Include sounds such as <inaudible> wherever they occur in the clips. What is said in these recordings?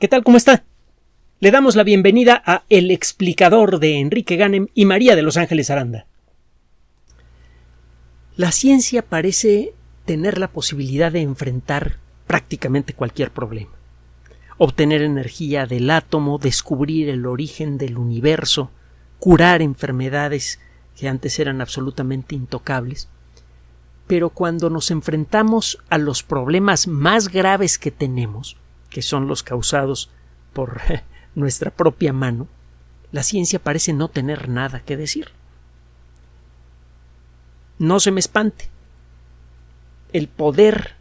¿Qué tal? ¿Cómo está? Le damos la bienvenida a El explicador de Enrique Ganem y María de Los Ángeles Aranda. La ciencia parece tener la posibilidad de enfrentar prácticamente cualquier problema. Obtener energía del átomo, descubrir el origen del universo, curar enfermedades que antes eran absolutamente intocables. Pero cuando nos enfrentamos a los problemas más graves que tenemos, que son los causados por nuestra propia mano, la ciencia parece no tener nada que decir. No se me espante. El poder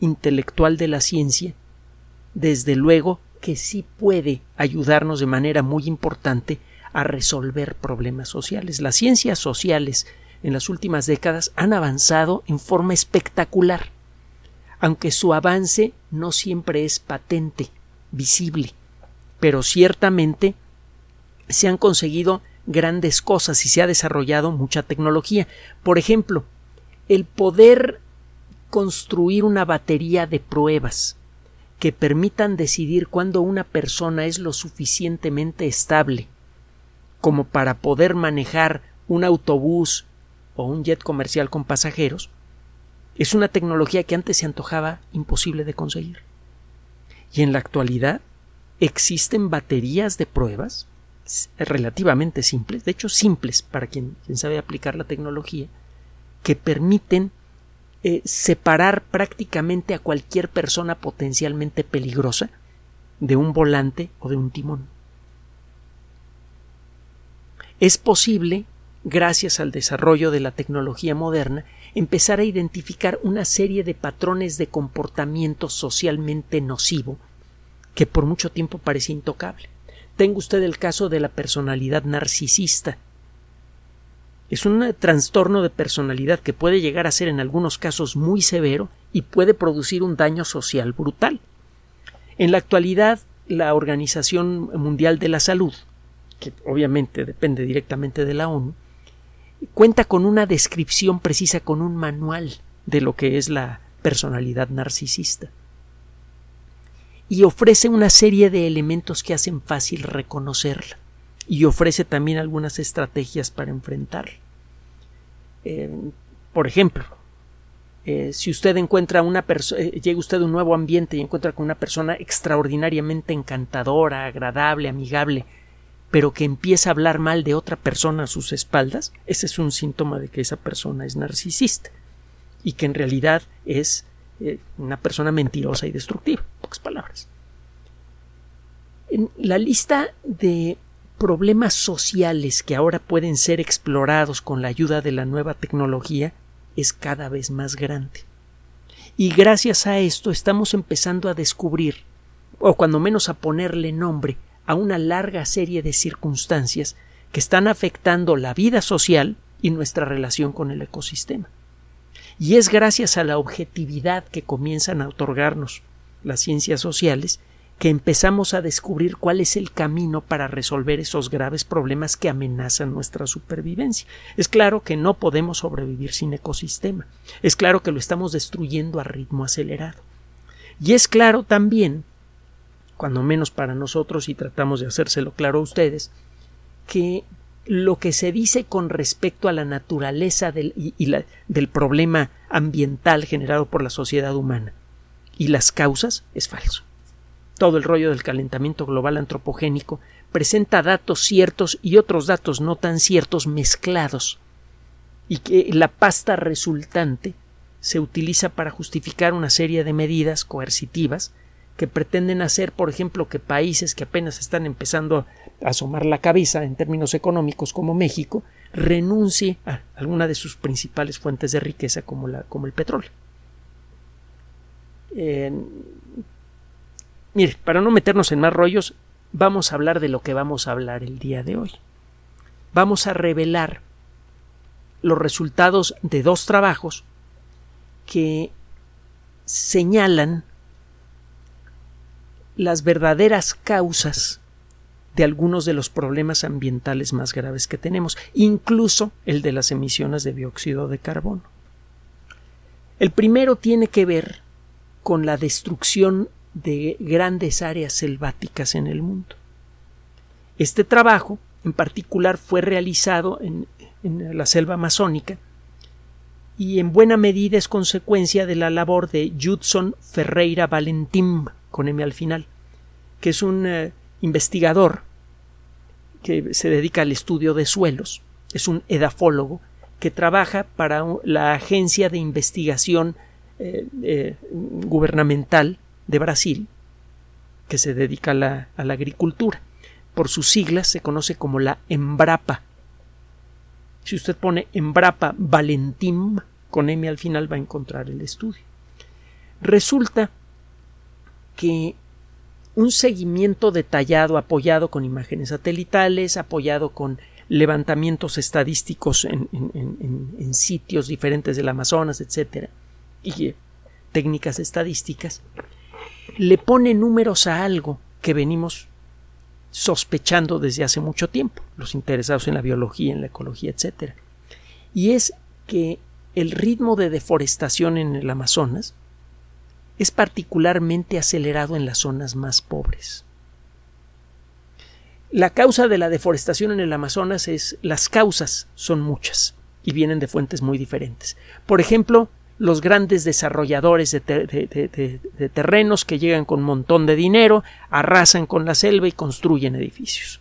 intelectual de la ciencia, desde luego que sí puede ayudarnos de manera muy importante a resolver problemas sociales. Las ciencias sociales en las últimas décadas han avanzado en forma espectacular aunque su avance no siempre es patente, visible, pero ciertamente se han conseguido grandes cosas y se ha desarrollado mucha tecnología. Por ejemplo, el poder construir una batería de pruebas que permitan decidir cuándo una persona es lo suficientemente estable como para poder manejar un autobús o un jet comercial con pasajeros, es una tecnología que antes se antojaba imposible de conseguir. Y en la actualidad existen baterías de pruebas relativamente simples, de hecho simples para quien, sabe aplicar la tecnología, que permiten eh, separar prácticamente a cualquier persona potencialmente peligrosa de un volante o de un timón. Es posible, gracias al desarrollo de la tecnología moderna, empezar a identificar una serie de patrones de comportamiento socialmente nocivo que por mucho tiempo parecía intocable. Tenga usted el caso de la personalidad narcisista. Es un trastorno de personalidad que puede llegar a ser en algunos casos muy severo y puede producir un daño social brutal. En la actualidad, la Organización Mundial de la Salud, que obviamente depende directamente de la ONU, cuenta con una descripción precisa, con un manual de lo que es la personalidad narcisista. Y ofrece una serie de elementos que hacen fácil reconocerla. Y ofrece también algunas estrategias para enfrentarla. Eh, por ejemplo, eh, si usted encuentra una persona, eh, llega usted a un nuevo ambiente y encuentra con una persona extraordinariamente encantadora, agradable, amigable, pero que empieza a hablar mal de otra persona a sus espaldas, ese es un síntoma de que esa persona es narcisista y que en realidad es eh, una persona mentirosa y destructiva, pocas palabras. En la lista de problemas sociales que ahora pueden ser explorados con la ayuda de la nueva tecnología es cada vez más grande. Y gracias a esto estamos empezando a descubrir, o cuando menos a ponerle nombre, a una larga serie de circunstancias que están afectando la vida social y nuestra relación con el ecosistema. Y es gracias a la objetividad que comienzan a otorgarnos las ciencias sociales que empezamos a descubrir cuál es el camino para resolver esos graves problemas que amenazan nuestra supervivencia. Es claro que no podemos sobrevivir sin ecosistema. Es claro que lo estamos destruyendo a ritmo acelerado. Y es claro también cuando menos para nosotros y tratamos de hacérselo claro a ustedes, que lo que se dice con respecto a la naturaleza del, y, del problema ambiental generado por la sociedad humana y las causas es falso. Todo el rollo del calentamiento global antropogénico presenta datos ciertos y otros datos no tan ciertos mezclados y que la pasta resultante se utiliza para justificar una serie de medidas coercitivas que pretenden hacer, por ejemplo, que países que apenas están empezando a asomar la cabeza en términos económicos como México renuncie a alguna de sus principales fuentes de riqueza como, la, como el petróleo. mire, para no meternos en más rollos, vamos a hablar de lo que vamos a hablar el día de hoy. Vamos a revelar los resultados de dos trabajos que señalan las verdaderas causas de algunos de los problemas ambientales más graves que tenemos, incluso el de las emisiones de dióxido de carbono. El primero tiene que ver con la destrucción de grandes áreas selváticas en el mundo. Este trabajo, en particular, fue realizado en, la selva amazónica y en buena medida es consecuencia de la labor de Judson Ferreira Valentim, con M al final, que es un eh, investigador que se dedica al estudio de suelos, es un edafólogo que trabaja para la Agencia de Investigación eh, eh, Gubernamental de Brasil, que se dedica a la, a la agricultura. Por sus siglas se conoce como la Embrapa. Si usted pone Embrapa Valentim con M al final va a encontrar el estudio. Resulta que un seguimiento detallado, apoyado con imágenes satelitales, apoyado con levantamientos estadísticos en, sitios diferentes del Amazonas, etc., y técnicas estadísticas, le pone números a algo que venimos sospechando desde hace mucho tiempo, los interesados en la biología, en la ecología, etc. Y es que el ritmo de deforestación en el Amazonas es particularmente acelerado en las zonas más pobres. La causa de la deforestación en el Amazonas es las causas son muchas y vienen de fuentes muy diferentes. Por ejemplo, los grandes desarrolladores de, terrenos que llegan con un montón de dinero, arrasan con la selva y construyen edificios.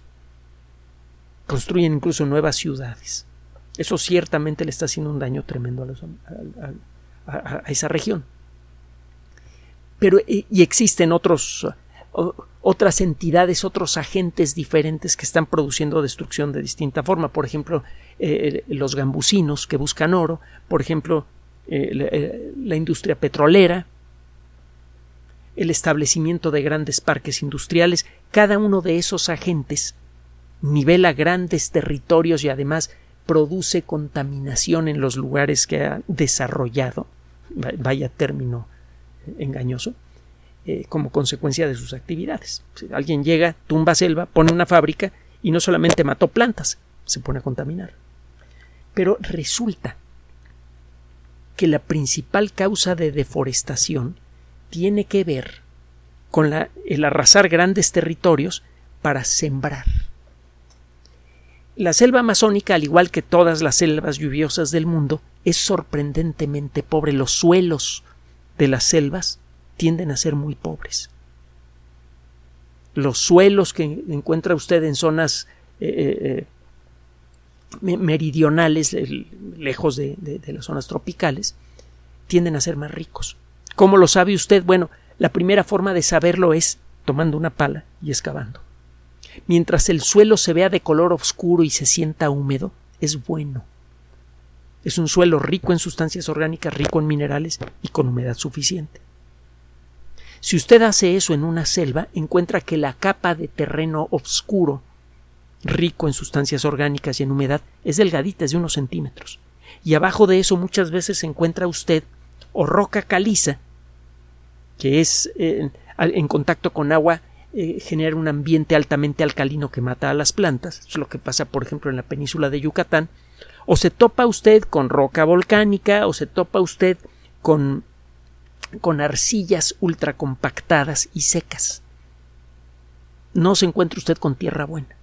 Construyen incluso nuevas ciudades. Eso ciertamente le está haciendo un daño tremendo a, esa región. Pero y existen otros otras entidades, otros agentes diferentes que están produciendo destrucción de distinta forma. Por ejemplo, eh, los gambusinos que buscan oro, por ejemplo, eh, eh, la, industria petrolera, el establecimiento de grandes parques industriales. Cada uno de esos agentes nivela grandes territorios y además produce contaminación en los lugares que ha desarrollado, vaya término engañoso, eh, como consecuencia de sus actividades. Si alguien llega, tumba selva, pone una fábrica y no solamente mató plantas, se pone a contaminar. Pero resulta que la principal causa de deforestación tiene que ver con el arrasar grandes territorios para sembrar. La selva amazónica, al igual que todas las selvas lluviosas del mundo, es sorprendentemente pobre. Los suelos de las selvas tienden a ser muy pobres. Los suelos que encuentra usted en zonas eh, eh, eh, meridionales, lejos de, de las zonas tropicales, tienden a ser más ricos. ¿Cómo lo sabe usted? Bueno, la primera forma de saberlo es tomando una pala y excavando. Mientras el suelo se vea de color oscuro y se sienta húmedo, es bueno. Es un suelo rico en sustancias orgánicas, rico en minerales y con humedad suficiente. Si usted hace eso en una selva, encuentra que la capa de terreno oscuro, rico en sustancias orgánicas y en humedad, es delgadita, es de unos centímetros. Y abajo de eso muchas veces se encuentra usted o roca caliza, que es eh, en contacto con agua eh, genera un ambiente altamente alcalino que mata a las plantas, es lo que pasa por ejemplo en la península de Yucatán, o se topa usted con roca volcánica, o se topa usted con, con arcillas ultracompactadas y secas. No se encuentra usted con tierra buena.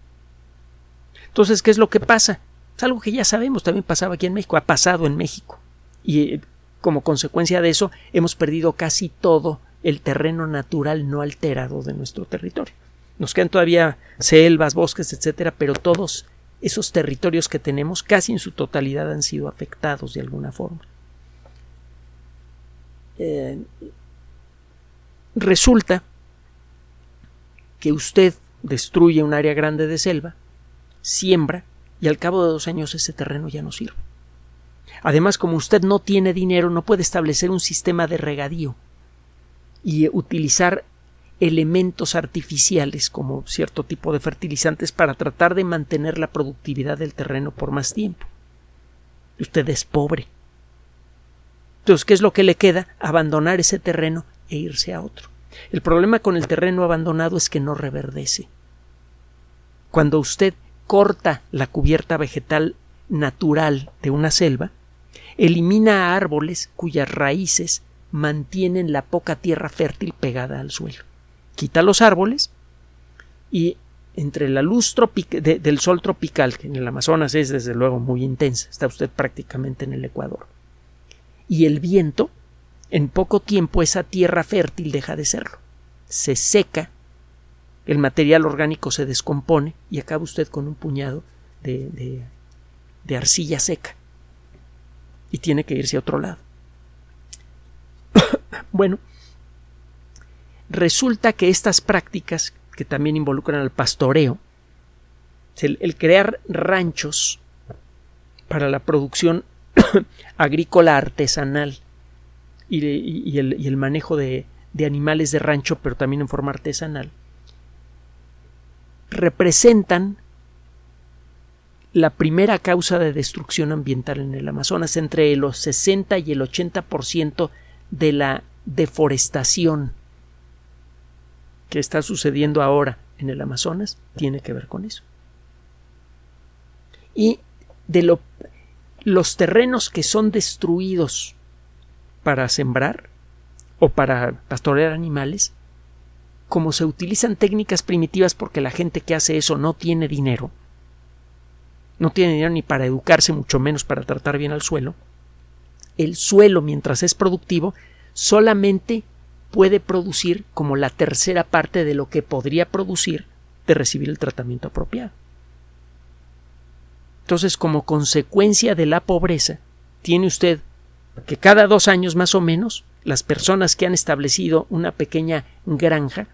Entonces, ¿qué es lo que pasa? Es algo que ya sabemos, también pasaba aquí en México, ha pasado en México. Y eh, como consecuencia de eso, hemos perdido casi todo el terreno natural no alterado de nuestro territorio. Nos quedan todavía selvas, bosques, etcétera, pero todos esos territorios que tenemos casi en su totalidad han sido afectados de alguna forma. Eh, resulta que usted destruye un área grande de selva, siembra y al cabo de dos años ese terreno ya no sirve. Además, como usted no tiene dinero, no puede establecer un sistema de regadío y utilizar elementos artificiales como cierto tipo de fertilizantes para tratar de mantener la productividad del terreno por más tiempo. Usted es pobre. Entonces, ¿qué es lo que le queda? Abandonar ese terreno e irse a otro. El problema con el terreno abandonado es que no reverdece. Cuando usted corta la cubierta vegetal natural de una selva, elimina árboles cuyas raíces mantienen la poca tierra fértil pegada al suelo. Quita los árboles y entre la luz del sol tropical, que en el Amazonas es desde luego muy intensa, está usted prácticamente en el Ecuador, y el viento, en poco tiempo esa tierra fértil deja de serlo. Se seca, el material orgánico se descompone y acaba usted con un puñado de, de arcilla seca. Y tiene que irse a otro lado. <coughs> bueno, resulta que estas prácticas que también involucran al pastoreo, el, crear ranchos para la producción <coughs> agrícola artesanal y, el, manejo de, de animales de rancho, pero también en forma artesanal, representan la primera causa de destrucción ambiental en el Amazonas, entre los 60 y el 80% de la deforestación que está sucediendo ahora en el Amazonas tiene que ver con eso. Y de los terrenos que son destruidos para sembrar o para pastorear animales, como se utilizan técnicas primitivas porque la gente que hace eso no tiene dinero, no tiene dinero ni para educarse, mucho menos para tratar bien al suelo, el suelo, mientras es productivo, solamente puede producir como la tercera parte de lo que podría producir de recibir el tratamiento apropiado. Entonces, como consecuencia de la pobreza, tiene usted que cada dos años más o menos las personas que han establecido una pequeña granja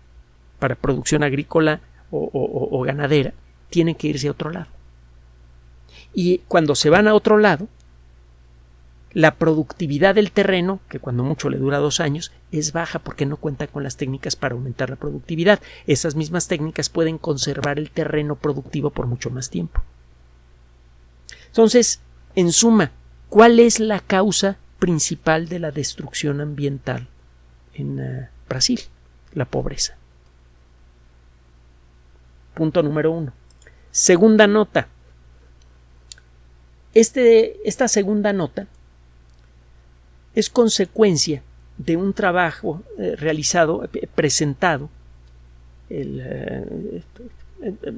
para producción agrícola o, o ganadera tienen que irse a otro lado. Y cuando se van a otro lado, la productividad del terreno, que cuando mucho le dura dos años, es baja porque no cuenta con las técnicas para aumentar la productividad. Esas mismas técnicas pueden conservar el terreno productivo por mucho más tiempo. Entonces, en suma, ¿cuál es la causa principal de la destrucción ambiental en eh, Brasil? La pobreza. Punto número uno. Segunda nota. Este, esta segunda nota es consecuencia de un trabajo eh, realizado, eh, presentado eh,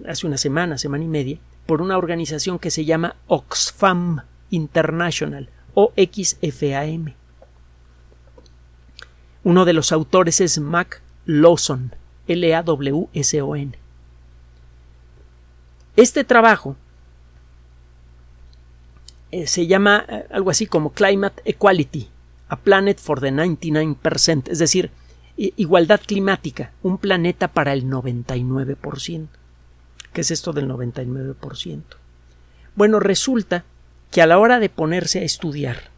hace una semana, semana y media, por una organización que se llama Oxfam International, o XFAM. Uno de los autores es Mac Lawson, L-A-W-S-O-N. Este trabajo se llama algo así como Climate Equality, a Planet for the 99%, es decir, igualdad climática, un planeta para el 99%. ¿Qué es esto del 99%? Bueno, resulta que a la hora de ponerse a estudiar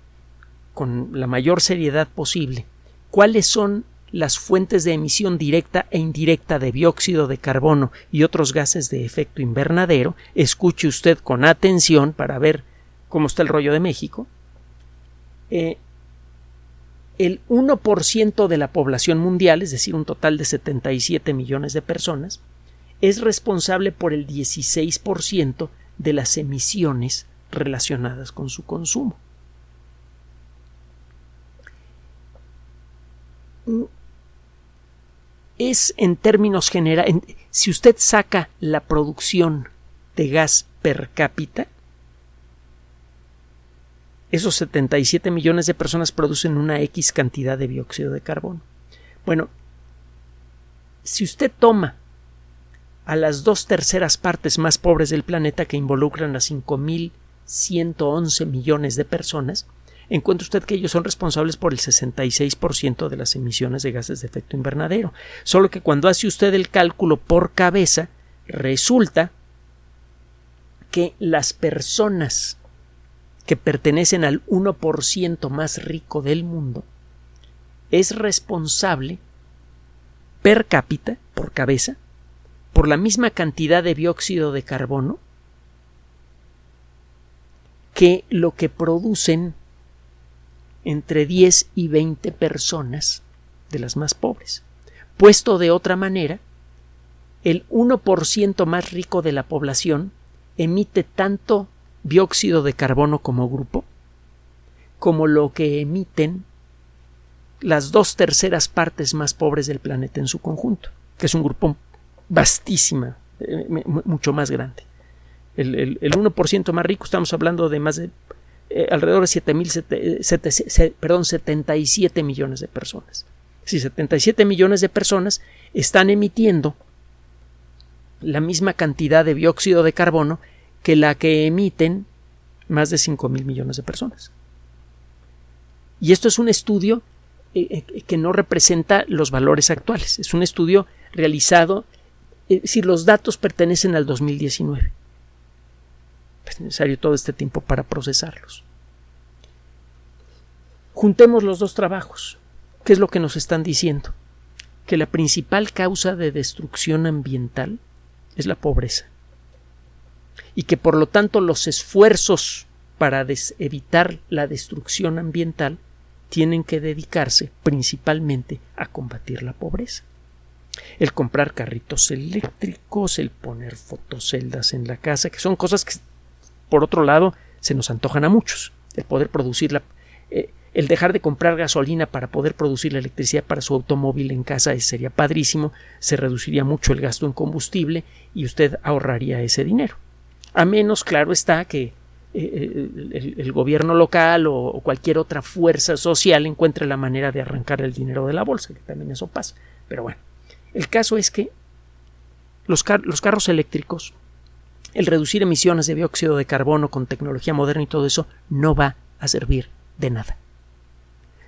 con la mayor seriedad posible cuáles son las fuentes de emisión directa e indirecta de dióxido de carbono y otros gases de efecto invernadero, escuche usted con atención para ver cómo está el rollo de México. Eh, el 1% de la población mundial, es decir, un total de 77 millones de personas, es responsable por el 16% de las emisiones relacionadas con su consumo. Es en términos generales, si usted saca la producción de gas per cápita, esos 77 millones de personas producen una X cantidad de dióxido de carbono. Bueno, si usted toma a las dos terceras partes más pobres del planeta que involucran a 5.111 millones de personas, encuentra usted que ellos son responsables por el 66% de las emisiones de gases de efecto invernadero. Solo que cuando hace usted el cálculo por cabeza, resulta que las personas que pertenecen al 1% más rico del mundo, es responsable per cápita, por cabeza, por la misma cantidad de dióxido de carbono que lo que producen entre 10 y 20 personas de las más pobres. Puesto de otra manera, el 1% más rico de la población emite tanto dióxido de carbono como grupo, como lo que emiten las dos terceras partes más pobres del planeta en su conjunto, que es un grupo vastísima, eh, mucho más grande. El, el, el 1% más rico, estamos hablando de más de eh, alrededor de 7 mil, perdón, 77 millones de personas. Si 77 millones de personas están emitiendo la misma cantidad de dióxido de carbono que la que emiten más de 5 mil millones de personas. Y esto es un estudio eh, eh, que no representa los valores actuales. Es un estudio realizado, es decir, los datos pertenecen al 2019. Es necesario todo este tiempo para procesarlos. Juntemos los dos trabajos. ¿Qué es lo que nos están diciendo? Que la principal causa de destrucción ambiental es la pobreza. Y que por lo tanto los esfuerzos para evitar la destrucción ambiental tienen que dedicarse principalmente a combatir la pobreza. El comprar carritos eléctricos, el poner fotoceldas en la casa, que son cosas que, por otro lado, se nos antojan a muchos. El poder producir la, eh, el dejar de comprar gasolina para poder producir la electricidad para su automóvil en casa sería padrísimo, se reduciría mucho el gasto en combustible y usted ahorraría ese dinero. A menos, claro está, que eh, el, gobierno local o, cualquier otra fuerza social encuentre la manera de arrancar el dinero de la bolsa, que también eso pasa. Pero bueno, el caso es que los, los carros eléctricos, el reducir emisiones de dióxido de carbono con tecnología moderna y todo eso, no va a servir de nada.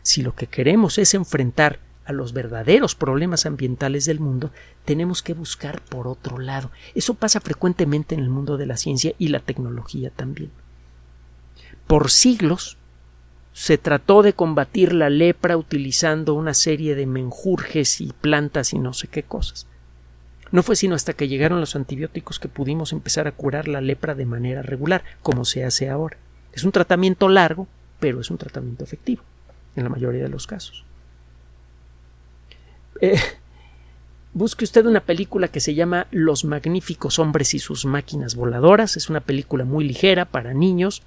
Si lo que queremos es enfrentar a los verdaderos problemas ambientales del mundo, tenemos que buscar por otro lado. Eso pasa frecuentemente en el mundo de la ciencia y la tecnología también. Por siglos se trató de combatir la lepra utilizando una serie de menjurjes y plantas y no sé qué cosas. No fue sino hasta que llegaron los antibióticos que pudimos empezar a curar la lepra de manera regular, como se hace ahora. Es un tratamiento largo, pero es un tratamiento efectivo, en la mayoría de los casos. Eh, busque usted una película que se llama Los magníficos hombres y sus máquinas voladoras. Es una película muy ligera para niños,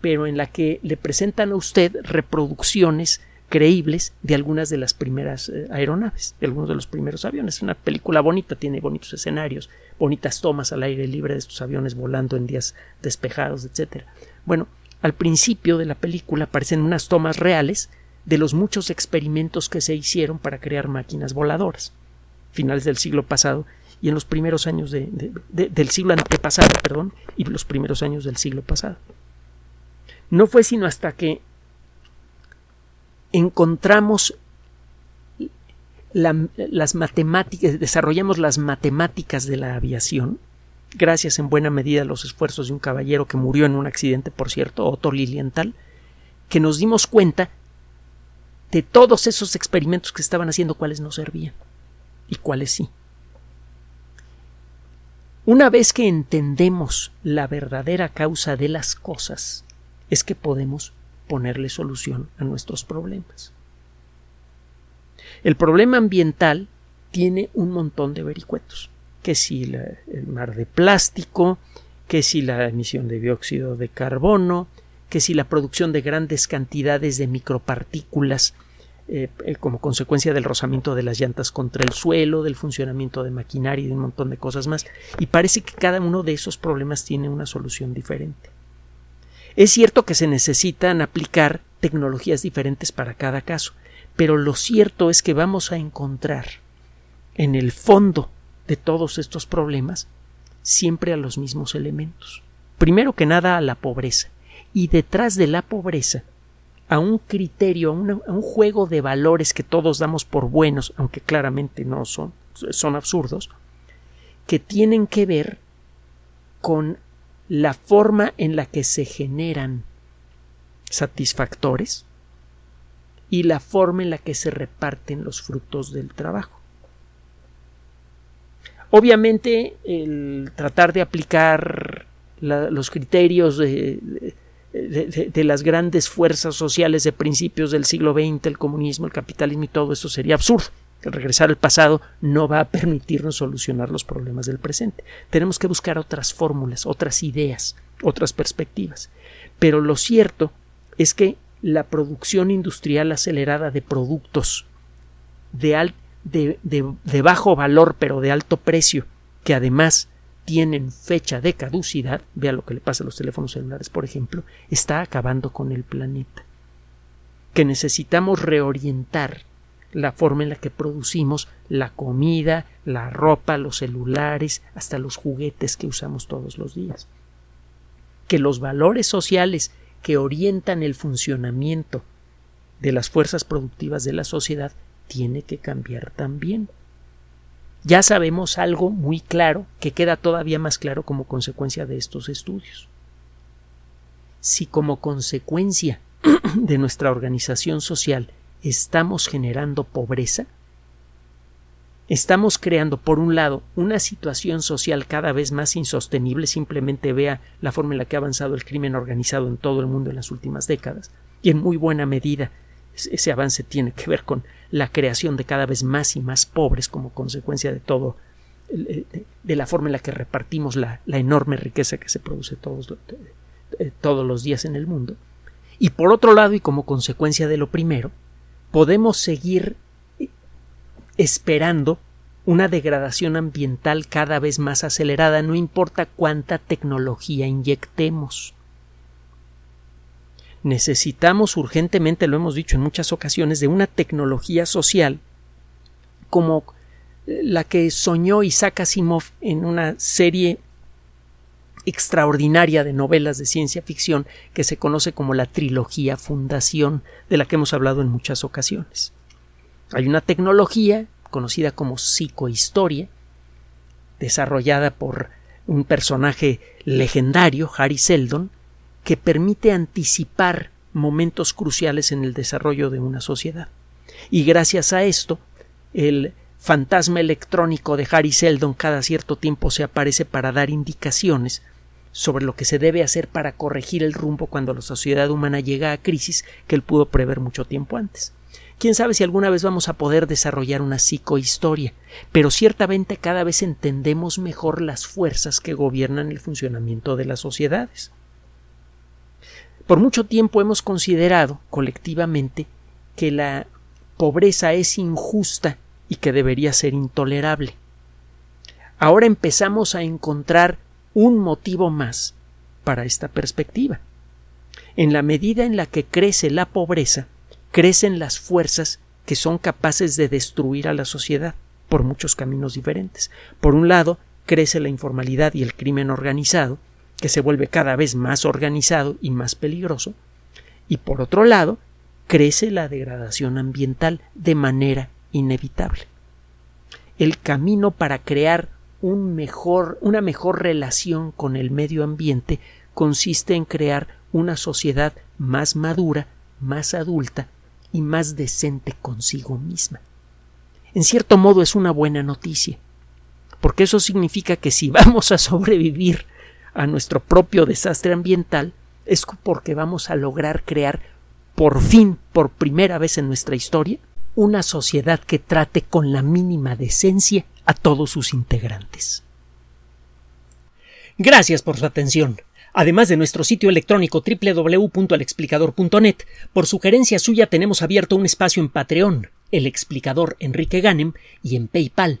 pero en la que le presentan a usted reproducciones creíbles de algunas de las primeras eh, aeronaves, de algunos de los primeros aviones. Es una película bonita, tiene bonitos escenarios, bonitas tomas al aire libre de estos aviones volando en días despejados, etc. Bueno, al principio de la película aparecen unas tomas reales de los muchos experimentos que se hicieron para crear máquinas voladoras, finales del siglo pasado y en los primeros años del siglo antepasado, perdón, y los primeros años del siglo pasado. No fue sino hasta que encontramos las matemáticas, desarrollamos las matemáticas de la aviación, gracias en buena medida a los esfuerzos de un caballero que murió en un accidente, por cierto, Otto Lilienthal, que nos dimos cuenta de todos esos experimentos que estaban haciendo cuáles no servían y cuáles sí. Una vez que entendemos la verdadera causa de las cosas, es que podemos ponerle solución a nuestros problemas. El problema ambiental tiene un montón de vericuetos, que si el mar de plástico, que si la emisión de dióxido de carbono, que si la producción de grandes cantidades de micropartículas eh, eh, como consecuencia del rozamiento de las llantas contra el suelo, del funcionamiento de maquinaria y de un montón de cosas más. Y parece que cada uno de esos problemas tiene una solución diferente. Es cierto que se necesitan aplicar tecnologías diferentes para cada caso, pero lo cierto es que vamos a encontrar en el fondo de todos estos problemas siempre a los mismos elementos. Primero que nada a la pobreza, y detrás de la pobreza a un criterio, a, un juego de valores que todos damos por buenos, aunque claramente no son, son absurdos, que tienen que ver con la forma en la que se generan satisfactores y la forma en la que se reparten los frutos del trabajo. Obviamente, el tratar de aplicar los criterios de, de, las grandes fuerzas sociales de principios del siglo XX, el comunismo, el capitalismo y todo eso sería absurdo. regresar al pasado no va a permitirnos solucionar los problemas del presente. Tenemos que buscar otras fórmulas, otras ideas, otras perspectivas. Pero lo cierto es que la producción industrial acelerada de productos de, de, de, bajo valor pero de alto precio, que además tienen fecha de caducidad, vea lo que le pasa a los teléfonos celulares, por ejemplo, está acabando con el planeta. Que necesitamos reorientar la forma en la que producimos la comida, la ropa, los celulares, hasta los juguetes que usamos todos los días. Que los valores sociales que orientan el funcionamiento de las fuerzas productivas de la sociedad tiene que cambiar también. Ya sabemos algo muy claro que queda todavía más claro como consecuencia de estos estudios. Si como consecuencia <clears throat> de nuestra organización social estamos generando pobreza, estamos creando, por un lado, una situación social cada vez más insostenible, simplemente vea la forma en la que ha avanzado el crimen organizado en todo el mundo en las últimas décadas, y en muy buena medida ese avance tiene que ver con la creación de cada vez más y más pobres como consecuencia de todo, de la forma en la que repartimos la, enorme riqueza que se produce todos, eh, todos los días en el mundo. Y por otro lado, y como consecuencia de lo primero, podemos seguir esperando una degradación ambiental cada vez más acelerada, no importa cuánta tecnología inyectemos. Necesitamos urgentemente, lo hemos dicho en muchas ocasiones, de una tecnología social como la que soñó Isaac Asimov en una serie extraordinaria de novelas de ciencia ficción que se conoce como la trilogía Fundación, de la que hemos hablado en muchas ocasiones. Hay una tecnología conocida como psicohistoria, desarrollada por un personaje legendario, Harry Seldon, que permite anticipar momentos cruciales en el desarrollo de una sociedad. Y gracias a esto, el fantasma electrónico de Harry Seldon cada cierto tiempo se aparece para dar indicaciones sobre lo que se debe hacer para corregir el rumbo cuando la sociedad humana llega a crisis que él pudo prever mucho tiempo antes. Quién sabe si alguna vez vamos a poder desarrollar una psicohistoria, pero ciertamente cada vez entendemos mejor las fuerzas que gobiernan el funcionamiento de las sociedades. Por mucho tiempo hemos considerado colectivamente que la pobreza es injusta y que debería ser intolerable. Ahora empezamos a encontrar un motivo más para esta perspectiva. En la medida en la que crece la pobreza, crecen las fuerzas que son capaces de destruir a la sociedad por muchos caminos diferentes. Por un lado, crece la informalidad y el crimen organizado, que se vuelve cada vez más organizado y más peligroso, y por otro lado, crece la degradación ambiental de manera inevitable. El camino para crear una mejor relación con el medio ambiente consiste en crear una sociedad más madura, más adulta y más decente consigo misma. En cierto modo es una buena noticia, porque eso significa que si vamos a sobrevivir a nuestro propio desastre ambiental, es porque vamos a lograr crear por fin, por primera vez en nuestra historia, una sociedad que trate con la mínima decencia a todos sus integrantes. Gracias por su atención. Además de nuestro sitio electrónico www.alexplicador.net, por sugerencia suya tenemos abierto un espacio en Patreon, el explicador Enrique Ganem, y en PayPal,